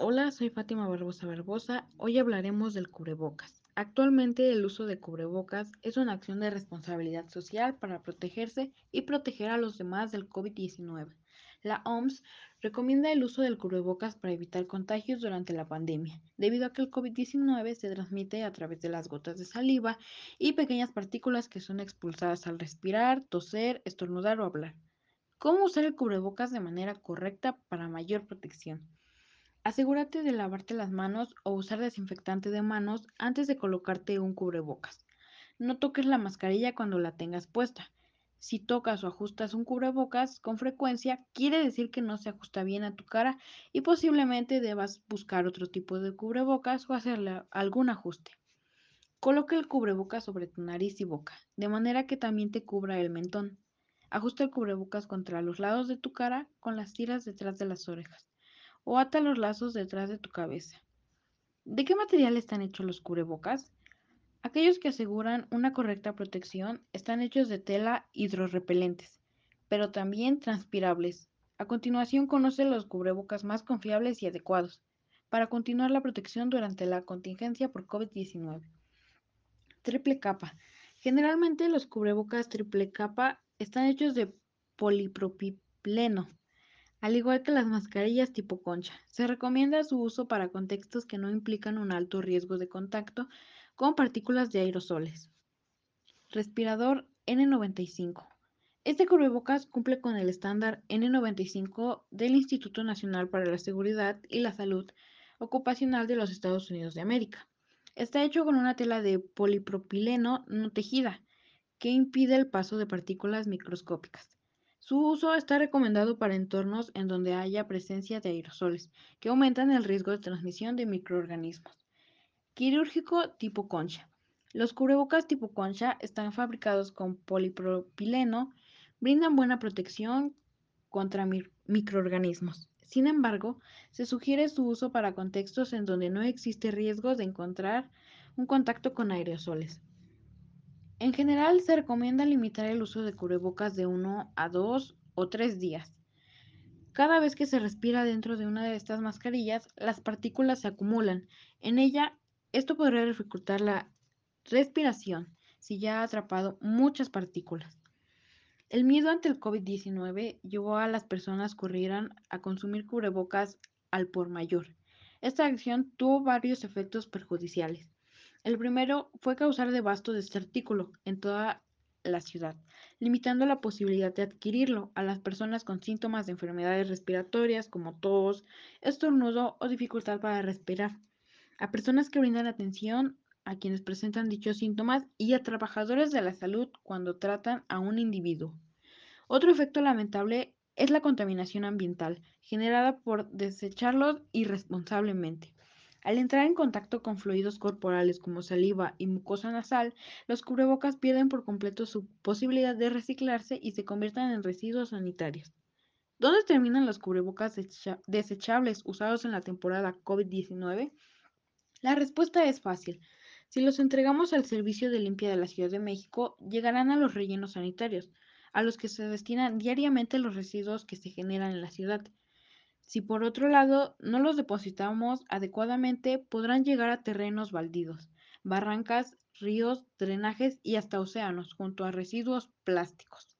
Hola, soy Fátima Barbosa Barbosa. Hoy hablaremos del cubrebocas. Actualmente el uso de cubrebocas es una acción de responsabilidad social para protegerse y proteger a los demás del COVID-19. La OMS recomienda el uso del cubrebocas para evitar contagios durante la pandemia, debido a que el COVID-19 se transmite a través de las gotas de saliva y pequeñas partículas que son expulsadas al respirar, toser, estornudar o hablar. ¿Cómo usar el cubrebocas de manera correcta para mayor protección? Asegúrate de lavarte las manos o usar desinfectante de manos antes de colocarte un cubrebocas. No toques la mascarilla cuando la tengas puesta. Si tocas o ajustas un cubrebocas con frecuencia, quiere decir que no se ajusta bien a tu cara y posiblemente debas buscar otro tipo de cubrebocas o hacerle algún ajuste. Coloca el cubrebocas sobre tu nariz y boca, de manera que también te cubra el mentón. Ajusta el cubrebocas contra los lados de tu cara con las tiras detrás de las orejas o ata los lazos detrás de tu cabeza. ¿De qué material están hechos los cubrebocas? Aquellos que aseguran una correcta protección están hechos de tela hidrorrepelentes, pero también transpirables. A continuación conoce los cubrebocas más confiables y adecuados para continuar la protección durante la contingencia por COVID-19. Triple capa. Generalmente los cubrebocas triple capa están hechos de polipropileno, al igual que las mascarillas tipo concha. Se recomienda su uso para contextos que no implican un alto riesgo de contacto con partículas de aerosoles. Respirador N95. Este cubrebocas cumple con el estándar N95 del Instituto Nacional para la Seguridad y la Salud Ocupacional de los Estados Unidos de América. Está hecho con una tela de polipropileno no tejida que impide el paso de partículas microscópicas. Su uso está recomendado para entornos en donde haya presencia de aerosoles, que aumentan el riesgo de transmisión de microorganismos. Quirúrgico tipo concha. Los cubrebocas tipo concha están fabricados con polipropileno, brindan buena protección contra microorganismos. Sin embargo, se sugiere su uso para contextos en donde no existe riesgo de encontrar un contacto con aerosoles. En general, se recomienda limitar el uso de cubrebocas de 1 a 2 o 3 días. Cada vez que se respira dentro de una de estas mascarillas, las partículas se acumulan. En ella, esto podría dificultar la respiración si ya ha atrapado muchas partículas. El miedo ante el COVID-19 llevó a las personas a corrieran a consumir cubrebocas al por mayor. Esta acción tuvo varios efectos perjudiciales. El primero fue causar devasto de este artículo en toda la ciudad, limitando la posibilidad de adquirirlo a las personas con síntomas de enfermedades respiratorias como tos, estornudo o dificultad para respirar, a personas que brindan atención a quienes presentan dichos síntomas y a trabajadores de la salud cuando tratan a un individuo. Otro efecto lamentable es la contaminación ambiental generada por desecharlos irresponsablemente. Al entrar en contacto con fluidos corporales como saliva y mucosa nasal, los cubrebocas pierden por completo su posibilidad de reciclarse y se convierten en residuos sanitarios. ¿Dónde terminan los cubrebocas desechables usados en la temporada COVID-19? La respuesta es fácil. Si los entregamos al Servicio de Limpia de la Ciudad de México, llegarán a los rellenos sanitarios, a los que se destinan diariamente los residuos que se generan en la ciudad. Si por otro lado no los depositamos adecuadamente, podrán llegar a terrenos baldíos, barrancas, ríos, drenajes y hasta océanos, junto a residuos plásticos.